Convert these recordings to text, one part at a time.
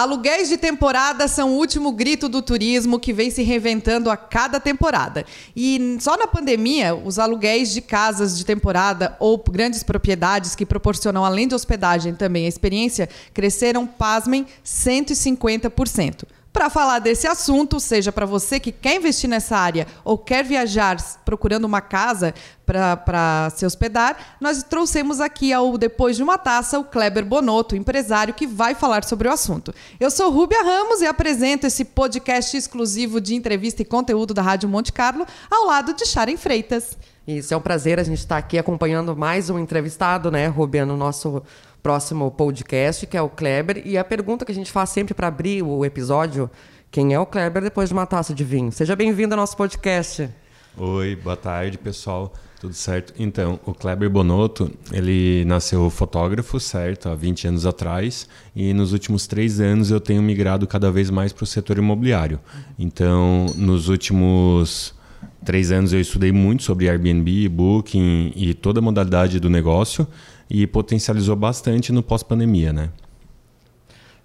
Aluguéis de temporada são o último grito do turismo que vem se reinventando a cada temporada. E só na pandemia, os aluguéis de casas de temporada ou grandes propriedades que proporcionam, além de hospedagem, também a experiência, cresceram, pasmem, 150%. Para falar desse assunto, seja para você que quer investir nessa área ou quer viajar procurando uma casa para se hospedar, nós trouxemos aqui ao Depois de uma Taça o Kleber Bonotto, empresário que vai falar sobre o assunto. Eu sou Rúbia Ramos e apresento esse podcast exclusivo de entrevista e conteúdo da Rádio Monte Carlo ao lado de Sharon Freitas. Isso, é um prazer a gente estar aqui acompanhando mais um entrevistado, né, Rúbia, no nosso próximo podcast, que é o Kleber. E a pergunta que a gente faz sempre para abrir o episódio: quem é o Kleber depois de uma taça de vinho? Seja bem-vindo ao nosso podcast. Oi, boa tarde, pessoal. Tudo certo? Então, o Kleber Bonotto, ele nasceu fotógrafo, certo, há 20 anos atrás, e nos últimos três anos eu tenho migrado cada vez mais para o setor imobiliário. Então, nos últimos três anos eu estudei muito sobre Airbnb, Booking e toda a modalidade do negócio e potencializou bastante no pós-pandemia, né?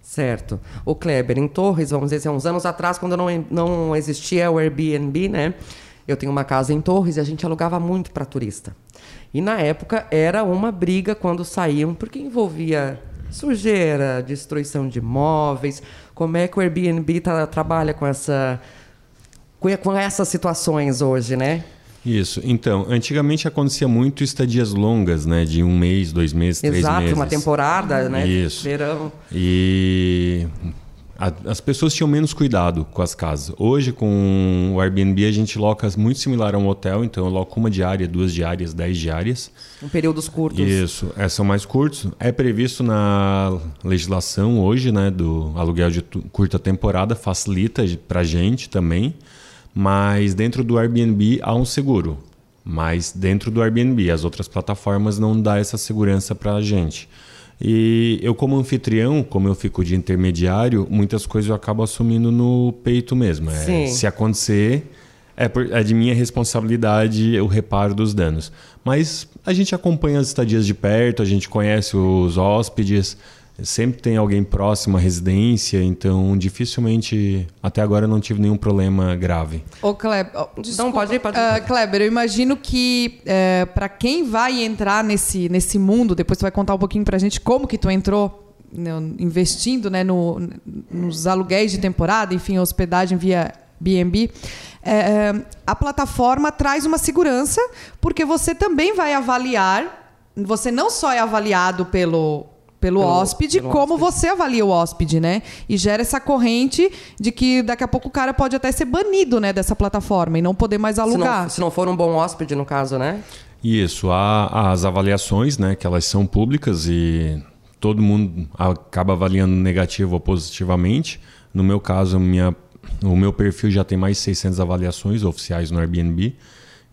Certo. O Kleber, em Torres, vamos dizer, uns anos atrás, quando não, não existia o Airbnb, né? Eu tenho uma casa em Torres e a gente alugava muito para turista. E na época era uma briga quando saíam, porque envolvia sujeira, destruição de móveis. Como é que o Airbnb tá, trabalha com essa com essas situações hoje, né? Isso. Então, antigamente acontecia muito estadias longas, né? De um mês, dois meses, Exato, três meses. Exato, uma temporada, né? Isso. Verão. E a, as pessoas tinham menos cuidado com as casas. Hoje, com o Airbnb, a gente loca muito similar a um hotel. Então, eu loco uma diária, duas diárias, dez diárias. Em períodos curtos. Isso. É, são mais curtos. É previsto na legislação hoje, né? Do aluguel de curta temporada. Facilita para gente também. Mas dentro do Airbnb há um seguro. Mas dentro do Airbnb, as outras plataformas não dá essa segurança para a gente. E eu, como anfitrião, como eu fico de intermediário, muitas coisas eu acabo assumindo no peito mesmo. É, se acontecer, é, por, é de minha responsabilidade o reparo dos danos. Mas a gente acompanha as estadias de perto, a gente conhece os hóspedes, sempre tem alguém próximo à residência, então dificilmente até agora não tive nenhum problema grave. Ô Kleber, não pode ir, pode ir. Uh, Kleber, eu imagino que uh, é, para quem vai entrar nesse, nesse mundo, depois tu vai contar um pouquinho para a gente como que tu entrou né, investindo né, no, nos aluguéis de temporada, enfim, hospedagem via B&B. É, é, a plataforma traz uma segurança porque você também vai avaliar. Você não só é avaliado pelo pelo, pelo hóspede, pelo como hóspede. você avalia o hóspede, né? E gera essa corrente de que daqui a pouco o cara pode até ser banido, né, dessa plataforma e não poder mais alugar. Se não, se não for um bom hóspede, no caso, né? Isso, há as avaliações, né, que elas são públicas e todo mundo acaba avaliando negativo ou positivamente. No meu caso, minha, o meu perfil já tem mais de 600 avaliações oficiais no Airbnb.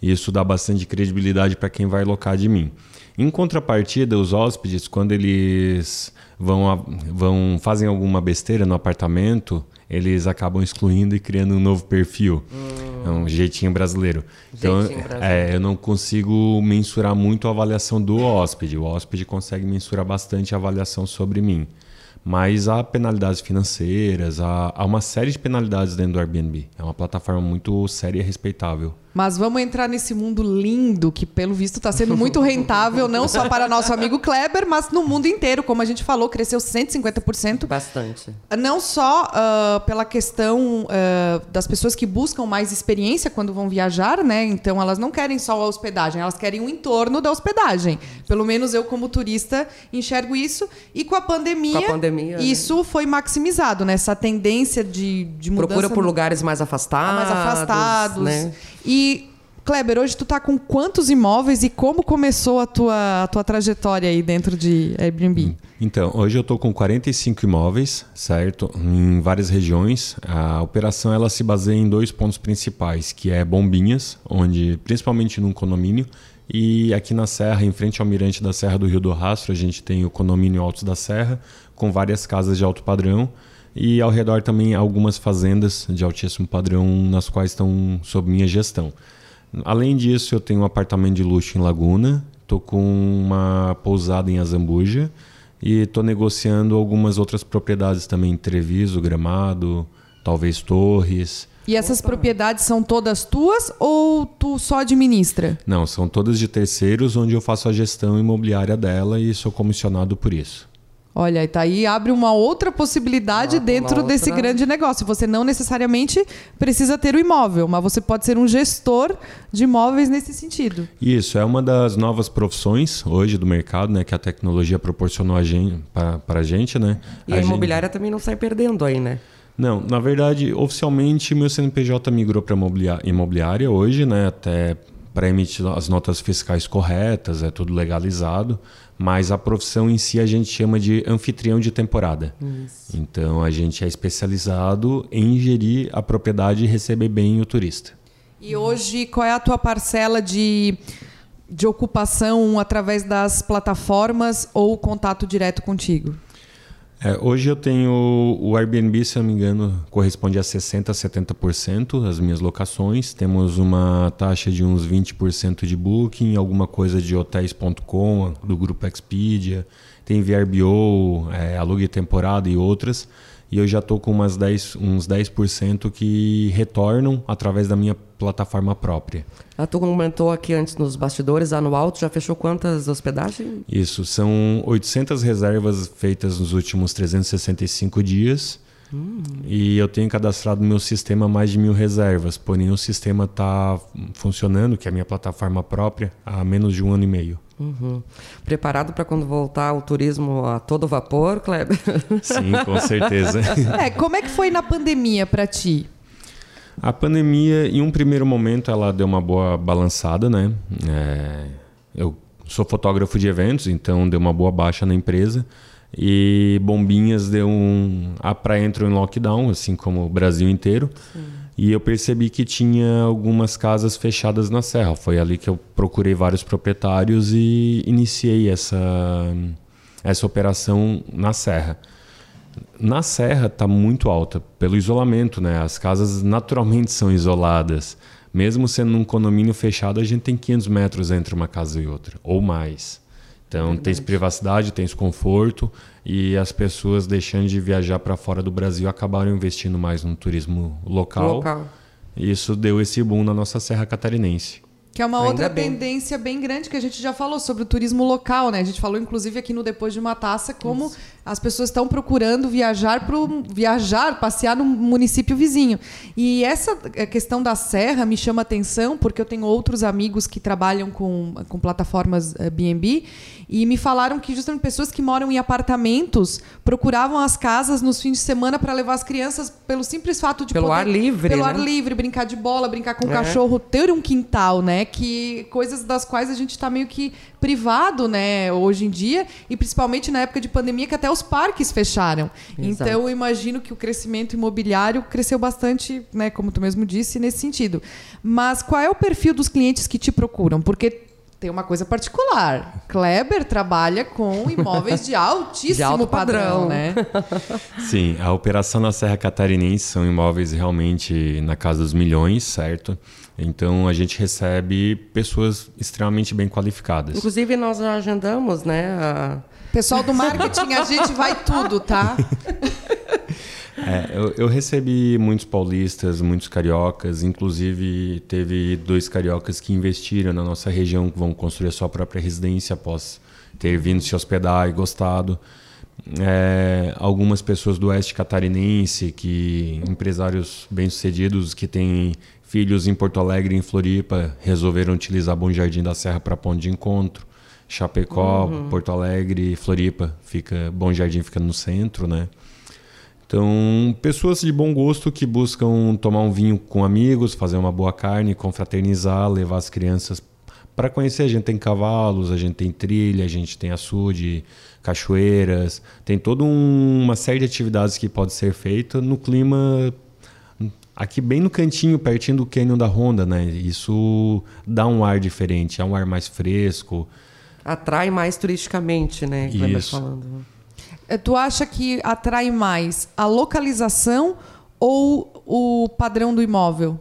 E isso dá bastante credibilidade para quem vai locar de mim. Em contrapartida, os hóspedes, quando eles vão, vão fazem alguma besteira no apartamento, eles acabam excluindo e criando um novo perfil. Hum. É um jeitinho brasileiro. Então, jeitinho brasileiro. É, eu não consigo mensurar muito a avaliação do hóspede. O hóspede consegue mensurar bastante a avaliação sobre mim. Mas há penalidades financeiras, há, há uma série de penalidades dentro do Airbnb. É uma plataforma muito séria e respeitável. Mas vamos entrar nesse mundo lindo que, pelo visto, está sendo muito rentável, não só para nosso amigo Kleber, mas no mundo inteiro. Como a gente falou, cresceu 150%. Bastante. Não só uh, pela questão uh, das pessoas que buscam mais experiência quando vão viajar, né? Então, elas não querem só a hospedagem, elas querem o entorno da hospedagem. Pelo menos eu, como turista, enxergo isso. E com a pandemia, com a pandemia né? isso né? foi maximizado, né? Essa tendência de, de mudança. Procura por lugares mais afastados. Mais afastados. Né? E Kleber, hoje tu tá com quantos imóveis e como começou a tua, a tua trajetória aí dentro de Airbnb? Então, hoje eu tô com 45 imóveis, certo? Em várias regiões. A operação ela se baseia em dois pontos principais, que é Bombinhas, onde principalmente num condomínio, e aqui na Serra, em frente ao mirante da Serra do Rio do Rastro, a gente tem o condomínio Altos da Serra, com várias casas de alto padrão e ao redor também algumas fazendas de altíssimo padrão nas quais estão sob minha gestão. Além disso, eu tenho um apartamento de luxo em Laguna, estou com uma pousada em Azambuja e estou negociando algumas outras propriedades também, Treviso, Gramado, talvez Torres. E essas Opa. propriedades são todas tuas ou tu só administra? Não, são todas de terceiros, onde eu faço a gestão imobiliária dela e sou comissionado por isso. Olha, tá aí abre uma outra possibilidade ah, dentro desse grande negócio. Você não necessariamente precisa ter o imóvel, mas você pode ser um gestor de imóveis nesse sentido. Isso, é uma das novas profissões hoje do mercado, né, que a tecnologia proporcionou a gente, para a gente, né? E a, a imobiliária gente... também não sai perdendo aí, né? Não, na verdade, oficialmente meu CNPJ migrou para imobiliária hoje, né, até para emitir as notas fiscais corretas, é tudo legalizado mas a profissão em si a gente chama de anfitrião de temporada. Isso. Então a gente é especializado em gerir a propriedade e receber bem o turista. E hoje, qual é a tua parcela de, de ocupação através das plataformas ou contato direto contigo? É, hoje eu tenho o Airbnb, se não me engano, corresponde a 60% a 70% das minhas locações. Temos uma taxa de uns 20% de booking, alguma coisa de hotéis.com, do grupo Expedia. Tem VRBO, é, alugue temporada e outras e eu já estou com umas 10, uns 10% que retornam através da minha plataforma própria. A tu comentou aqui antes nos bastidores, anual, tu já fechou quantas hospedagens? Isso, são 800 reservas feitas nos últimos 365 dias. Hum. E eu tenho cadastrado no meu sistema mais de mil reservas, porém o sistema está funcionando, que é a minha plataforma própria, há menos de um ano e meio. Uhum. Preparado para quando voltar o turismo a todo vapor, Kleber? Sim, com certeza. É, como é que foi na pandemia para ti? A pandemia, em um primeiro momento, ela deu uma boa balançada, né? É, eu sou fotógrafo de eventos, então deu uma boa baixa na empresa. E Bombinhas deu um. A praia entrou em lockdown, assim como o Brasil inteiro. Sim. E eu percebi que tinha algumas casas fechadas na serra. Foi ali que eu procurei vários proprietários e iniciei essa, essa operação na serra. Na serra está muito alta pelo isolamento, né? As casas naturalmente são isoladas. Mesmo sendo um condomínio fechado, a gente tem 500 metros entre uma casa e outra, ou mais. Então, tem privacidade, tem conforto e as pessoas deixando de viajar para fora do Brasil acabaram investindo mais no turismo local. local. Isso deu esse boom na nossa Serra Catarinense. Que é uma Ainda outra bem. tendência bem grande que a gente já falou sobre o turismo local, né? A gente falou, inclusive, aqui no Depois de uma Taça, como Isso. as pessoas estão procurando viajar para viajar, passear no município vizinho. E essa eh, questão da serra me chama atenção, porque eu tenho outros amigos que trabalham com, com plataformas B&B eh, e me falaram que justamente pessoas que moram em apartamentos procuravam as casas nos fins de semana para levar as crianças pelo simples fato de pelo poder, ar livre, pelo né? ar livre, brincar de bola, brincar com o é. cachorro, ter um quintal, né? Que coisas das quais a gente está meio que privado, né, hoje em dia, e principalmente na época de pandemia que até os parques fecharam. Exato. Então eu imagino que o crescimento imobiliário cresceu bastante, né, como tu mesmo disse, nesse sentido. Mas qual é o perfil dos clientes que te procuram? Porque tem uma coisa particular. Kleber trabalha com imóveis de altíssimo de alto padrão, padrão, né? Sim, a operação na Serra Catarinense são imóveis realmente na casa dos milhões, certo? Então a gente recebe pessoas extremamente bem qualificadas. Inclusive nós já agendamos, né? A... Pessoal do marketing, a gente vai tudo, tá? É, eu, eu, recebi muitos paulistas, muitos cariocas, inclusive teve dois cariocas que investiram na nossa região, que vão construir a sua própria residência após ter vindo se hospedar e gostado. É, algumas pessoas do oeste catarinense, que empresários bem-sucedidos que têm filhos em Porto Alegre e em Floripa, resolveram utilizar Bom Jardim da Serra para ponto de encontro. Chapecó, uhum. Porto Alegre, Floripa, fica Bom Jardim fica no centro, né? Então, pessoas de bom gosto que buscam tomar um vinho com amigos, fazer uma boa carne, confraternizar, levar as crianças para conhecer. A gente tem cavalos, a gente tem trilha, a gente tem açude, cachoeiras, tem toda um, uma série de atividades que pode ser feita no clima aqui bem no cantinho, pertinho do Canyon da Honda, né? Isso dá um ar diferente, é um ar mais fresco. Atrai mais turisticamente, né? Isso. Falando. É, tu acha que atrai mais a localização ou o padrão do imóvel?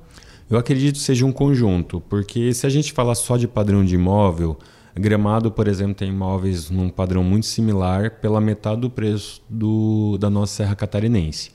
Eu acredito que seja um conjunto, porque se a gente falar só de padrão de imóvel, Gramado, por exemplo, tem imóveis num padrão muito similar pela metade do preço do, da nossa Serra Catarinense.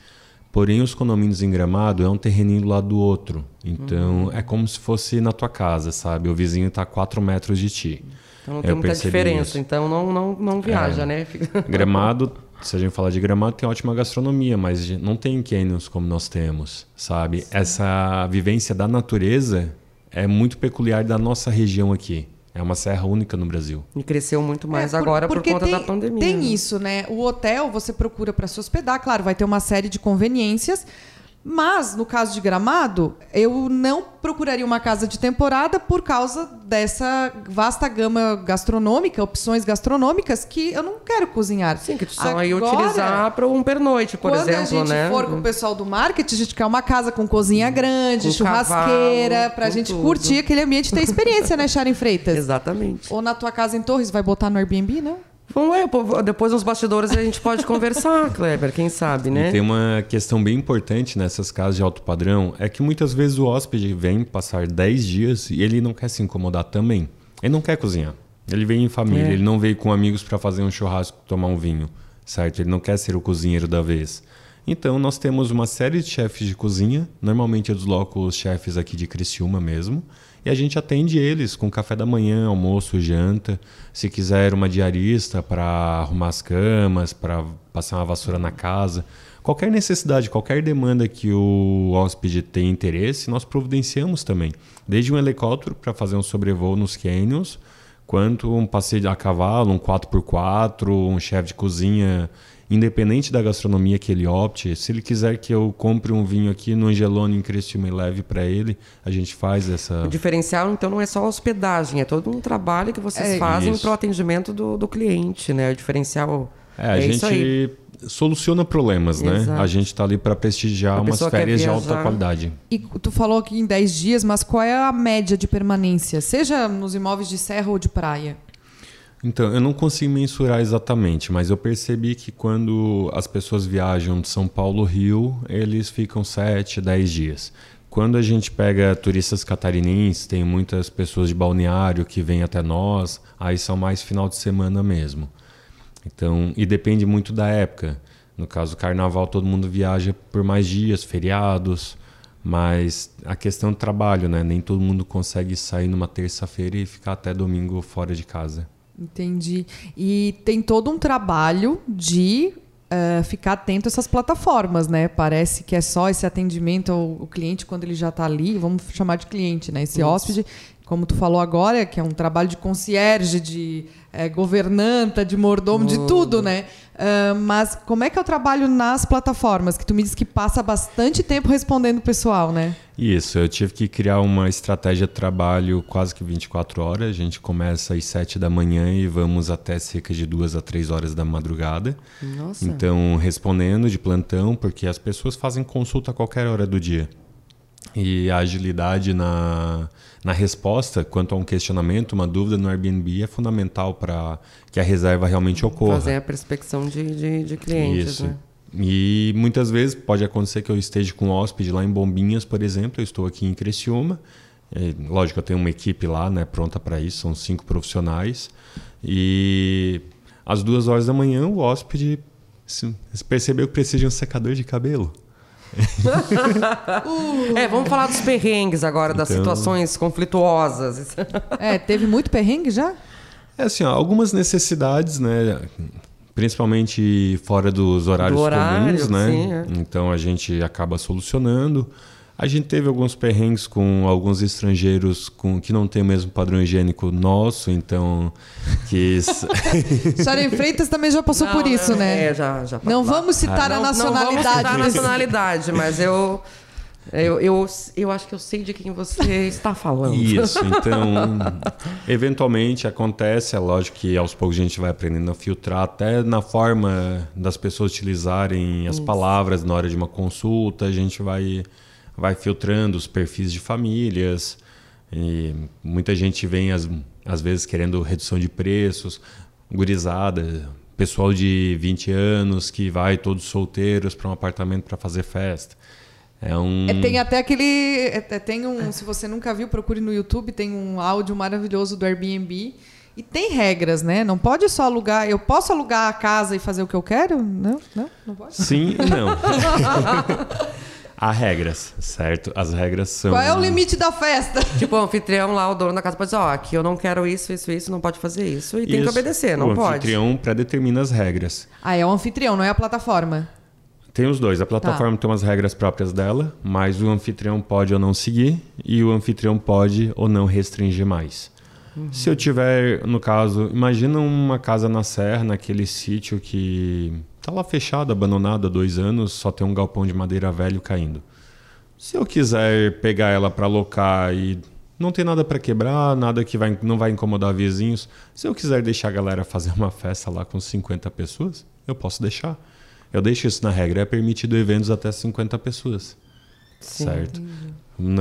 Porém, os condomínios em Gramado é um terreninho do lado do outro. Então, uhum. é como se fosse na tua casa, sabe? O vizinho está a 4 metros de ti. Então não tem Eu muita diferença. Isso. Então não, não, não viaja, é. né? Gramado, se a gente falar de Gramado, tem ótima gastronomia, mas não tem canyons como nós temos, sabe? Sim. Essa vivência da natureza é muito peculiar da nossa região aqui. É uma serra única no Brasil. E cresceu muito mais é, por, agora por conta tem, da pandemia. Tem né? isso, né? O hotel você procura para se hospedar, claro, vai ter uma série de conveniências, mas, no caso de Gramado, eu não procuraria uma casa de temporada por causa dessa vasta gama gastronômica, opções gastronômicas que eu não quero cozinhar. Sim, que tu só ia utilizar para um pernoite, por exemplo, né? Quando a gente for com o pessoal do marketing, a gente quer uma casa com cozinha grande, com churrasqueira, para a gente tudo. curtir aquele ambiente e ter experiência, né, Sharon Freitas? Exatamente. Ou na tua casa em Torres, vai botar no Airbnb, não? Depois nos bastidores a gente pode conversar, Kleber, quem sabe, né? E tem uma questão bem importante nessas casas de alto padrão, é que muitas vezes o hóspede vem passar 10 dias e ele não quer se incomodar também. Ele não quer cozinhar. Ele vem em família, é. ele não veio com amigos para fazer um churrasco, tomar um vinho, certo? Ele não quer ser o cozinheiro da vez. Então, nós temos uma série de chefes de cozinha. Normalmente eu desloco os chefes aqui de Criciúma mesmo. E a gente atende eles com café da manhã, almoço, janta. Se quiser uma diarista para arrumar as camas, para passar uma vassoura na casa. Qualquer necessidade, qualquer demanda que o hóspede tenha interesse, nós providenciamos também. Desde um helicóptero para fazer um sobrevoo nos canyons, quanto um passeio a cavalo, um 4x4, um chefe de cozinha independente da gastronomia que ele opte, se ele quiser que eu compre um vinho aqui no Angelone em Criciúma e leve para ele, a gente faz essa... O diferencial, então, não é só a hospedagem, é todo um trabalho que vocês é, fazem para o atendimento do, do cliente, né? O diferencial é, a é gente soluciona problemas, né? Exato. A gente está ali para prestigiar umas férias de alta qualidade. E tu falou aqui em 10 dias, mas qual é a média de permanência, seja nos imóveis de serra ou de praia? Então, eu não consigo mensurar exatamente, mas eu percebi que quando as pessoas viajam de São Paulo Rio, eles ficam 7, 10 dias. Quando a gente pega turistas catarinenses, tem muitas pessoas de balneário que vêm até nós, aí são mais final de semana mesmo. Então, e depende muito da época. No caso do carnaval, todo mundo viaja por mais dias, feriados, mas a questão do trabalho, né? Nem todo mundo consegue sair numa terça-feira e ficar até domingo fora de casa. Entendi. E tem todo um trabalho de uh, ficar atento a essas plataformas, né? Parece que é só esse atendimento ao, cliente quando ele já está ali, vamos chamar de cliente, né? Esse Isso. hóspede, como tu falou agora, que é um trabalho de concierge, de é, governanta, de mordomo, oh. de tudo, né? Uh, mas como é que é o trabalho nas plataformas? Que tu me disse que passa bastante tempo respondendo o pessoal, né? Isso, eu tive que criar uma estratégia de trabalho quase que 24 horas. A gente começa às 7 da manhã e vamos até cerca de 2 a 3 horas da madrugada. Nossa. Então, respondendo de plantão, porque as pessoas fazem consulta a qualquer hora do dia. E a agilidade na, na resposta quanto a um questionamento, uma dúvida no Airbnb é fundamental para que a reserva realmente ocorra. Fazer a prospecção de, de, de clientes. Isso. Né? E muitas vezes pode acontecer que eu esteja com um hóspede lá em Bombinhas, por exemplo, eu estou aqui em Criciúma. É, lógico, eu tenho uma equipe lá, né, pronta para isso, são cinco profissionais. E às duas horas da manhã o hóspede percebeu que precisa de um secador de cabelo. é, vamos falar dos perrengues agora, das então... situações conflituosas. é, teve muito perrengue já? É assim, ó, algumas necessidades, né? Principalmente fora dos horários Do horário, comuns, né? Sim, é. Então a gente acaba solucionando. A gente teve alguns perrengues com alguns estrangeiros com, que não tem o mesmo padrão higiênico nosso, então que Sharon Freitas também já passou não, por isso, não, né? É, já, já não vamos citar ah, a nacionalidade. Não, vamos citar a nacionalidade, mas eu eu, eu, eu acho que eu sei de quem você está falando. Isso, então, eventualmente acontece, é lógico que aos poucos a gente vai aprendendo a filtrar, até na forma das pessoas utilizarem as Isso. palavras na hora de uma consulta, a gente vai vai filtrando os perfis de famílias. E muita gente vem, às, às vezes, querendo redução de preços, gurizada, pessoal de 20 anos que vai todos solteiros para um apartamento para fazer festa. É um... É, tem até aquele. É, tem um. Se você nunca viu, procure no YouTube, tem um áudio maravilhoso do Airbnb E tem regras, né? Não pode só alugar. Eu posso alugar a casa e fazer o que eu quero? Não, não, não pode. Sim e não. Há regras, certo? As regras são. Qual é o limite da festa? Tipo, o anfitrião lá, o dono da casa pode dizer, ó, aqui eu não quero isso, isso, isso, não pode fazer isso. E tem que Isso. obedecer, não o pode. anfitrião pré-determina as regras. Ah, é o anfitrião, não é a plataforma. Tem os dois. A plataforma tem umas regras próprias dela, mas o anfitrião pode ou não seguir e o anfitrião pode ou não restringir mais. Se eu tiver, no caso, imagina uma casa na serra, naquele sítio que tá lá fechado, abandonado há dois anos, só tem um galpão de madeira velho caindo. Se eu quiser pegar ela para alocar e não tem nada para quebrar, nada que vai, não vai incomodar vizinhos, se eu quiser deixar a galera fazer uma festa lá com 50 pessoas, eu posso deixar. Eu deixo isso na regra, é permitido eventos até 50 pessoas. Certo?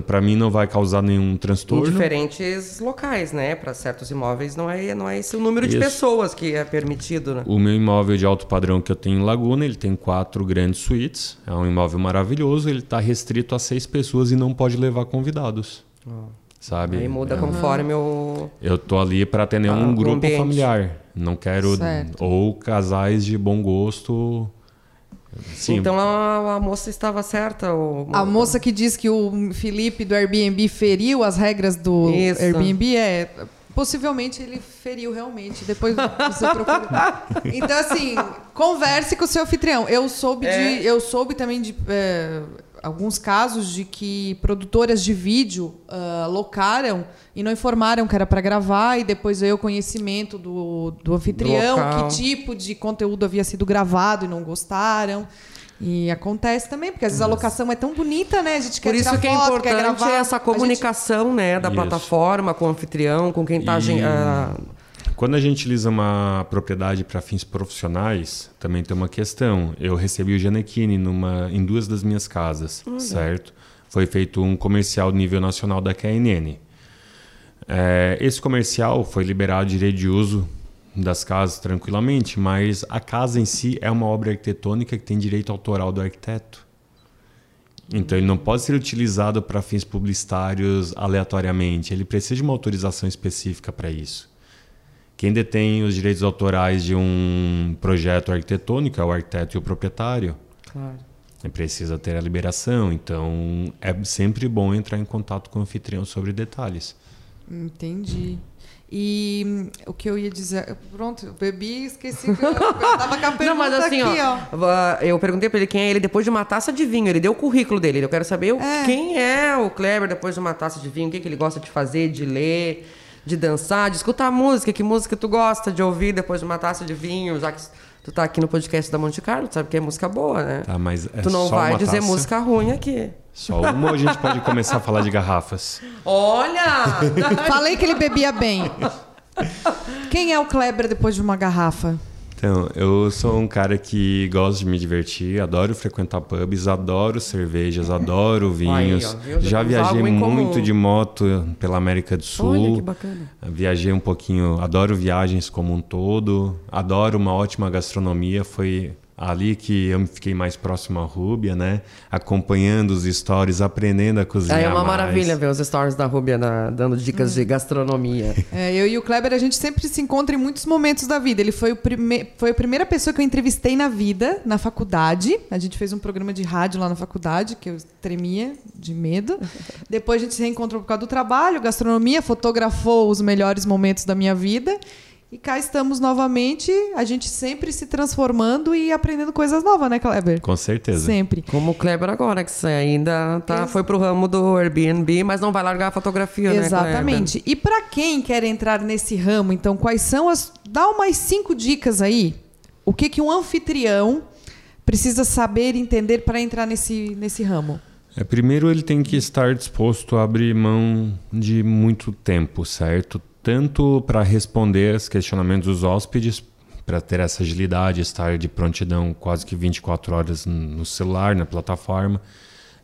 Para mim não vai causar nenhum Em transtorno. diferentes locais, né? Para certos imóveis não é, não é esse o número de Isso. pessoas que é permitido, né? O meu imóvel de alto padrão que eu tenho em Laguna, ele tem quatro grandes suítes. É um imóvel maravilhoso. Ele está restrito a seis pessoas e não pode levar convidados. Sabe? Aí muda É. conforme o. Eu tô ali para atender Ah, um grupo ambiente. familiar. Não quero Certo. ou casais de bom gosto. Sim, Então a, a moça estava certa. O... A moça que diz que o Felipe do Airbnb feriu as regras do Isso. Airbnb é. Possivelmente ele feriu realmente. Depois você procura. Então, assim, converse com o seu anfitrião. Eu soube, É. de, eu soube também de é, alguns casos de que produtoras de vídeo ah, locaram e não informaram que era para gravar, e depois veio o conhecimento do, do anfitrião, local. que tipo de conteúdo havia sido gravado e não gostaram. E acontece também, porque às vezes a locação é tão bonita, né? A gente quer Por isso tirar que é foto, quer importante gravar. essa A gente- comunicação, né, da Isso. plataforma com o anfitrião, com quem está E- Quando a gente utiliza uma propriedade para fins profissionais, também tem uma questão. Eu recebi o Janequine numa, em duas das minhas casas, certo? Foi feito um comercial nível nacional da KNN. É, esse comercial foi liberado direito de uso das casas tranquilamente, mas a casa em si é uma obra arquitetônica que tem direito autoral do arquiteto. Então ele não pode ser utilizado para fins publicitários aleatoriamente. Ele precisa de uma autorização específica para isso. Quem detém os direitos autorais de um projeto arquitetônico é o arquiteto e o proprietário. claro. Ele precisa ter a liberação, então é sempre bom entrar em contato com o anfitrião sobre detalhes. Entendi. E hum, o que eu ia dizer. Pronto, eu bebi e esqueci que eu, eu tava com a pergunta Não, mas assim, aqui, ó. ó, eu perguntei pra ele quem é ele depois de uma taça de vinho. Ele deu o currículo dele. Eu quero saber É. quem é o Kleber depois de uma taça de vinho, o que, que ele gosta de fazer, de ler, de dançar, de escutar música. Que música tu gosta de ouvir depois de uma taça de vinho, já que tu tá aqui no podcast da Monte Carlo, tu sabe que é música boa, né? Tá, mas é tu não só vai uma dizer taça? música ruim aqui. Só uma ou a gente pode começar a falar de garrafas? Olha! Falei que ele bebia bem. Quem é o Kleber depois de uma garrafa? Então, eu sou um cara que gosta de me divertir, adoro frequentar pubs, adoro cervejas, adoro vinhos. ó, viu? Já viajei muito de moto pela América do Sul. Olha que bacana. Viajei um pouquinho, adoro viagens como um todo, adoro uma ótima gastronomia. Foi ali que eu fiquei mais próximo à Rúbia, né? Acompanhando os stories, aprendendo a cozinhar. É uma mais. maravilha ver os stories da Rúbia na- dando dicas de gastronomia. É, eu e o Kleber, a gente sempre se encontra em muitos momentos da vida. Ele foi, o prime... foi a primeira pessoa que eu entrevistei na vida, na faculdade. A gente fez um programa de rádio lá na faculdade, que eu tremia de medo. Depois a gente se reencontrou por causa do trabalho, gastronomia, fotografou os melhores momentos da minha vida. E cá estamos novamente, a gente sempre se transformando e aprendendo coisas novas, né, Kleber? Com certeza. Sempre. Como o Kleber agora, que você ainda tá, foi pro ramo do Airbnb, mas não vai largar a fotografia, né, Exatamente. E para quem quer entrar nesse ramo, então, quais são as. Dá umas cinco dicas aí. O que, que um anfitrião precisa saber e entender para entrar nesse, nesse ramo? É, primeiro ele tem que estar disposto a abrir mão de muito tempo, certo? Tanto para responder aos questionamentos dos hóspedes, para ter essa agilidade, estar de prontidão quase que 24 horas no celular, na plataforma.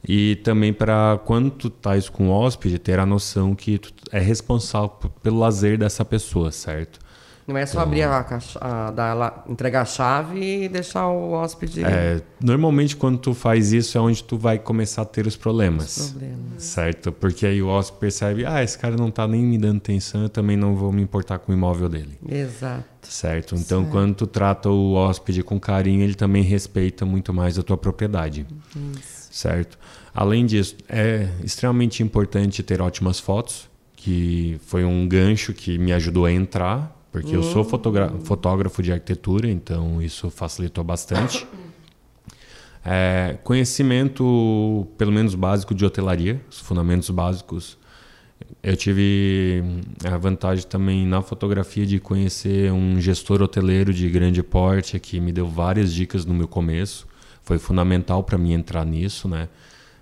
E também para quando tu estás com o hóspede, ter a noção que tu é responsável pelo lazer dessa pessoa, certo? Não é só então, abrir a caixa, a, dar, entregar a chave e deixar o hóspede. É, normalmente quando tu faz isso é onde tu vai começar a ter os problemas. Os problemas. Certo? Porque aí o hóspede percebe, ah, esse cara não está nem me dando atenção, eu também não vou me importar com o imóvel dele. Exato. Certo? Então certo. quando tu trata o hóspede com carinho, ele também respeita muito mais a tua propriedade. Isso. Certo? Além disso, é extremamente importante ter ótimas fotos, que foi um gancho que me ajudou a entrar porque eu sou fotógrafo de arquitetura, então isso facilitou bastante. É, conhecimento, pelo menos básico, de hotelaria, os fundamentos básicos. Eu tive a vantagem também na fotografia de conhecer um gestor hoteleiro de grande porte que me deu várias dicas no meu começo. Foi fundamental para mim entrar nisso, né?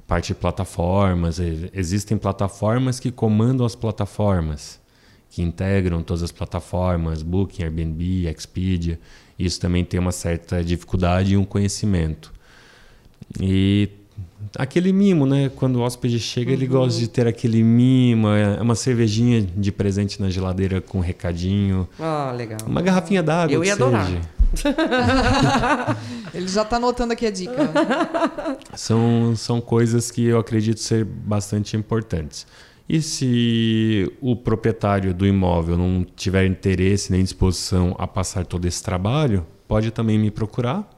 Parte de plataformas, existem plataformas que comandam as plataformas que integram todas as plataformas, Booking, Airbnb, Expedia. Isso também tem uma certa dificuldade e um conhecimento. E aquele mimo, né? Quando o hóspede chega, uhum. ele gosta de ter aquele mimo, é uma cervejinha de presente na geladeira com um recadinho. Ah, legal. Uma garrafinha d'água. Eu ia adorar. ele já está anotando aqui a dica. São, são coisas que eu acredito ser bastante importantes. E se o proprietário do imóvel não tiver interesse nem disposição a passar todo esse trabalho, pode também me procurar,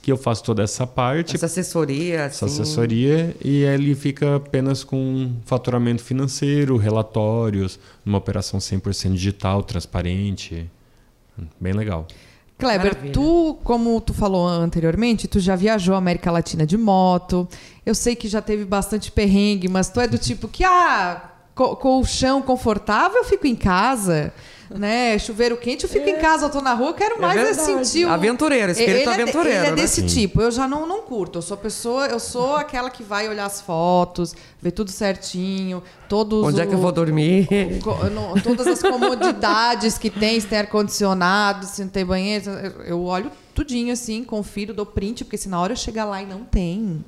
que eu faço toda essa parte. Essa assessoria. Essa assim... assessoria, e ele fica apenas com faturamento financeiro, relatórios, numa operação 100% digital, transparente. Bem legal. Kleber, Maravilha. tu, como tu falou anteriormente, tu já viajou a América Latina de moto. Eu sei que já teve bastante perrengue, mas tu é do tipo que, ah, colchão confortável, eu fico em casa. Né? Chuveiro quente, eu fico é. em casa, eu tô na rua, eu quero é mais é sentir o... Aventureiro, espírito ele aventureiro. É, ele é desse né? tipo, eu já não, não curto. Eu sou pessoa, eu sou aquela que vai olhar as fotos, ver tudo certinho, todos Onde o, é que eu vou dormir? no, todas as comodidades que tem, se tem ar-condicionado, se não tem banheiro. Eu olho tudinho assim, confiro, dou print, porque se na hora eu chegar lá e não tem.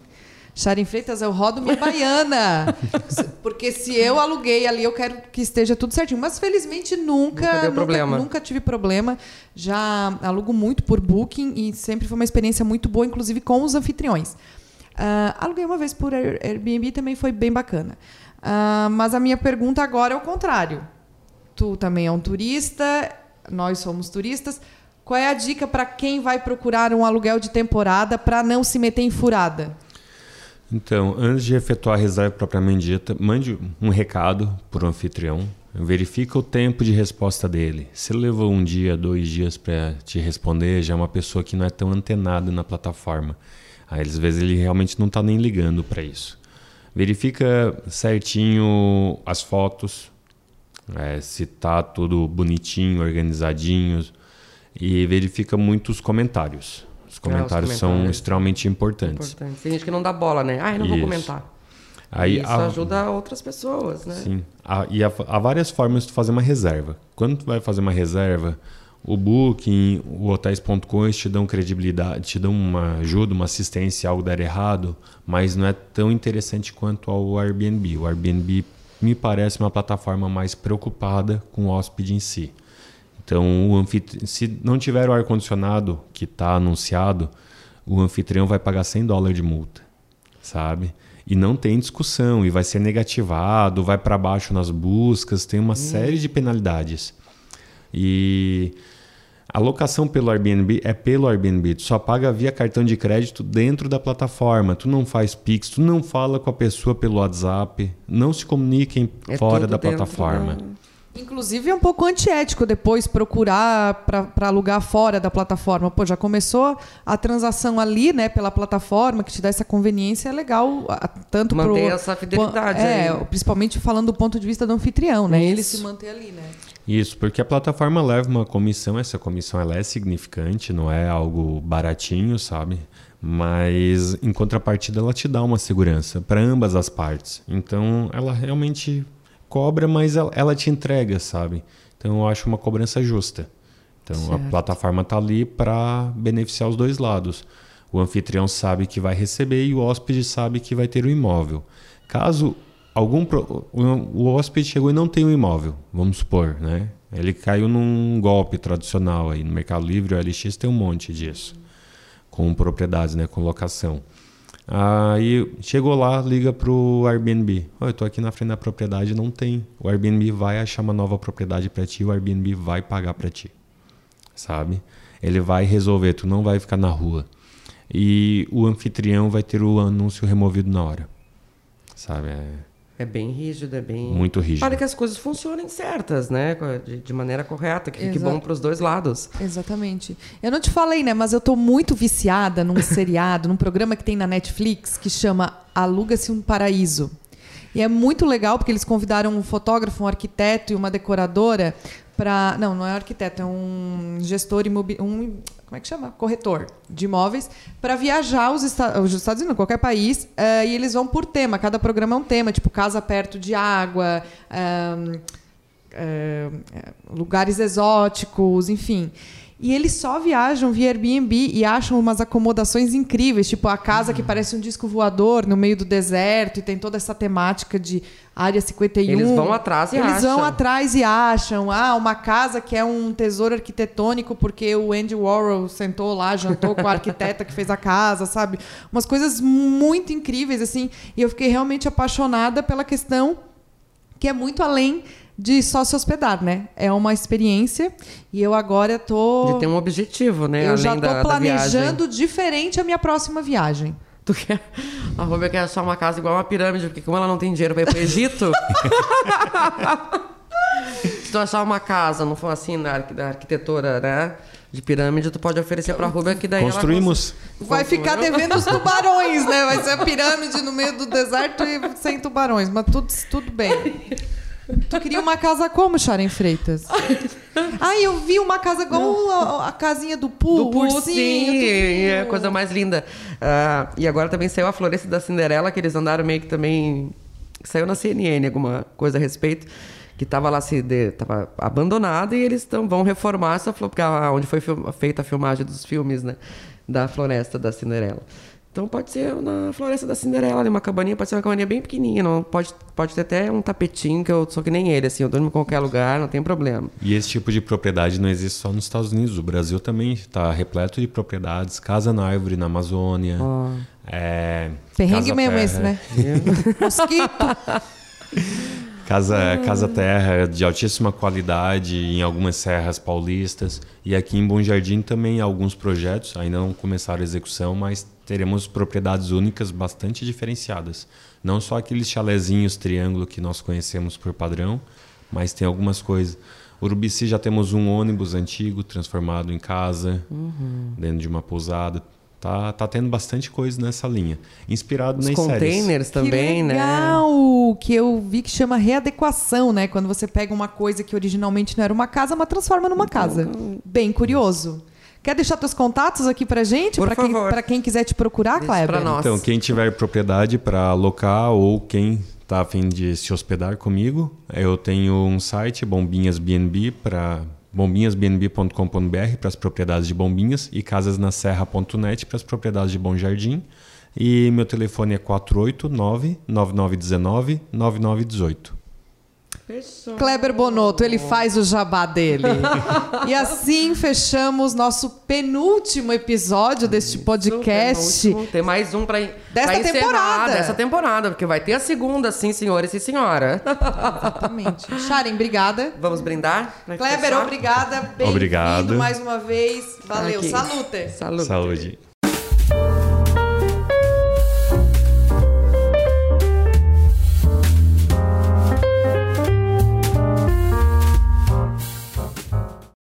Sharon Freitas, eu rodo minha baiana. Porque se eu aluguei ali, eu quero que esteja tudo certinho. Mas felizmente nunca, nunca, nunca, problema. nunca tive problema. Já alugo muito por booking e sempre foi uma experiência muito boa, inclusive com os anfitriões. Uh, aluguei uma vez por Airbnb também foi bem bacana. Uh, mas a minha pergunta agora é o contrário. Tu também é um turista, nós somos turistas. Qual é a dica para quem vai procurar um aluguel de temporada para não se meter em furada? Então, antes de efetuar a reserva propriamente dita, mande um recado para o anfitrião. Verifica o tempo de resposta dele. Se levou um dia, dois dias para te responder, já é uma pessoa que não é tão antenada na plataforma. Aí, às vezes, ele realmente não está nem ligando para isso. Verifica certinho as fotos, é, se está tudo bonitinho, organizadinho, e verifica muitos comentários comentários, é, os comentários são extremamente importantes. Importante. Tem gente que não dá bola, né? Ah, eu não Isso. vou comentar. Aí, Isso a... ajuda outras pessoas, né? Sim. Há, e há, há, várias formas de fazer uma reserva. Quando tu vai fazer uma reserva, o Booking, o Hotels.com te dão credibilidade, te dão uma ajuda, uma assistência se algo der errado, mas não é tão interessante quanto ao Airbnb. O Airbnb me parece uma plataforma mais preocupada com o hóspede em si. Então, o anfitri... se não tiver o ar-condicionado que está anunciado, o anfitrião vai pagar 100 dólares de multa, sabe? E não tem discussão, e vai ser negativado, vai para baixo nas buscas, tem uma hum. série de penalidades. E a locação pelo Airbnb é pelo Airbnb, tu só paga via cartão de crédito dentro da plataforma. Tu não faz Pix, tu não fala com a pessoa pelo WhatsApp, não se comuniquem é fora da plataforma. Da... Inclusive é um pouco antiético depois procurar para alugar fora da plataforma. Pô, já começou a transação ali, né, pela plataforma, que te dá essa conveniência, é legal tanto para Manter essa fidelidade É, aí. principalmente falando do ponto de vista do anfitrião, né? Isso. Ele se manter ali, né? Isso, porque a plataforma leva uma comissão, essa comissão ela é significante, não é algo baratinho, sabe? Mas em contrapartida ela te dá uma segurança para ambas as partes. Então ela realmente cobra, mas ela, ela te entrega, sabe? Então eu acho uma cobrança justa. Então certo. a plataforma está ali para beneficiar os dois lados. O anfitrião sabe que vai receber e o hóspede sabe que vai ter o imóvel. Caso algum pro... o hóspede chegou e não tem o imóvel, vamos supor, né? Ele caiu num golpe tradicional aí. No Mercado Livre, o LX tem um monte disso. Com propriedades, né? Com locação. Aí chegou lá, liga pro Airbnb. Oh, eu tô aqui na frente da propriedade, não tem. O Airbnb vai achar uma nova propriedade para ti, o Airbnb vai pagar para ti. Sabe? Ele vai resolver, tu não vai ficar na rua. E o anfitrião vai ter o anúncio removido na hora. Sabe? É... É bem rígido, é bem. Muito rígido. Para que as coisas funcionem certas, né? De, de maneira correta, que fique bom para os dois lados. Exatamente. Eu não te falei, né? Mas eu tô muito viciada num seriado, num programa que tem na Netflix que chama Aluga-se um Paraíso. E é muito legal porque eles convidaram um fotógrafo, um arquiteto e uma decoradora para. Não, não é um arquiteto, é um gestor imobiliário. Um, como é que chama? Corretor de imóveis, para viajar os, Estados, os Estados Unidos, qualquer país, uh, e eles vão por tema. Cada programa é um tema, tipo casa perto de água, uh, lugares exóticos, enfim. E eles só viajam via Airbnb e acham umas acomodações incríveis, tipo a casa que parece um disco voador no meio do deserto e tem toda essa temática de área 51. Eles vão atrás e Eles acham. vão atrás e acham. Ah, uma casa que é um tesouro arquitetônico porque o Andy Warhol sentou lá, jantou com a arquiteta que fez a casa, sabe? Umas coisas muito incríveis assim. E eu fiquei realmente apaixonada pela questão que é muito além de só se hospedar, né? É uma experiência e eu agora tô. De ter um objetivo, né? Eu Além já tô da, planejando da diferente a minha próxima viagem. Tu quer... A Rubia quer achar uma casa igual uma pirâmide, porque como ela não tem dinheiro para ir pro Egito. Se tu achar uma casa, não for assim, da, da arquitetura, né? De pirâmide, tu pode oferecer pra Rubia que daí Construímos. ela... Vai ficar devendo os tubarões, né? Vai ser a pirâmide no meio do deserto e sem tubarões, mas tudo, tudo bem. Tu queria uma casa como, Sharon Freitas? Ah, eu vi uma casa igual a, a, casinha do Poo, do sim, é a coisa mais linda. Uh, e agora também saiu a Floresta da Cinderela, que eles andaram meio que também... Saiu na CNN alguma coisa a respeito. Que estava lá, se de, tava abandonada e eles tão, vão reformar essa porque onde foi feita a filmagem dos filmes, né? Da Floresta da Cinderela. Então pode ser na Floresta da Cinderela, uma cabaninha, pode ser uma cabaninha bem pequenininha, não, pode, pode ter até um tapetinho, que eu sou que nem ele, assim, eu durmo em qualquer lugar, não tem problema. E esse tipo de propriedade não existe só nos Estados Unidos, o Brasil também está repleto de propriedades, casa na árvore na Amazônia. Oh. É, Perrengue mesmo esse, né? Mosquito. Casa, casa terra de altíssima qualidade em algumas serras paulistas. E aqui em Bom Jardim também alguns projetos, ainda não começaram a execução, mas teremos propriedades únicas bastante diferenciadas. Não só aqueles chalezinhos triângulo que nós conhecemos por padrão, mas tem algumas coisas. Urubici já temos um ônibus antigo transformado em casa, uhum. dentro de uma pousada. Tá, tá tendo bastante coisa nessa linha. Inspirado Os nas containers séries. também, que né? legal, Que eu vi que chama readequação, né? Quando você pega uma coisa que originalmente não era uma casa, mas transforma numa então, casa. Bem curioso. Quer deixar teus contatos aqui pra gente? Por pra favor. Quem, pra quem quiser te procurar, Deixa Kleber? Pra nós. Então, quem tiver propriedade para alocar ou quem tá a fim de se hospedar comigo, eu tenho um site, Bombinhas BNB, para bombinhasbnb.com.br para as propriedades de Bombinhas e casasnaserra.net para as propriedades de Bom Jardim. E meu telefone é 489 9919 9918. Fechou. Kleber Bonotto, ele faz o jabá dele. e assim fechamos nosso penúltimo episódio deste podcast. Tem mais um para desta pra temporada. Dessa temporada, porque vai ter a segunda, sim, senhores e senhora. Exatamente. Sharon, obrigada. Vamos brindar? Kleber, obrigada. Obrigado. mais uma vez. Valeu. Aqui. Salute. Salute. Saúde.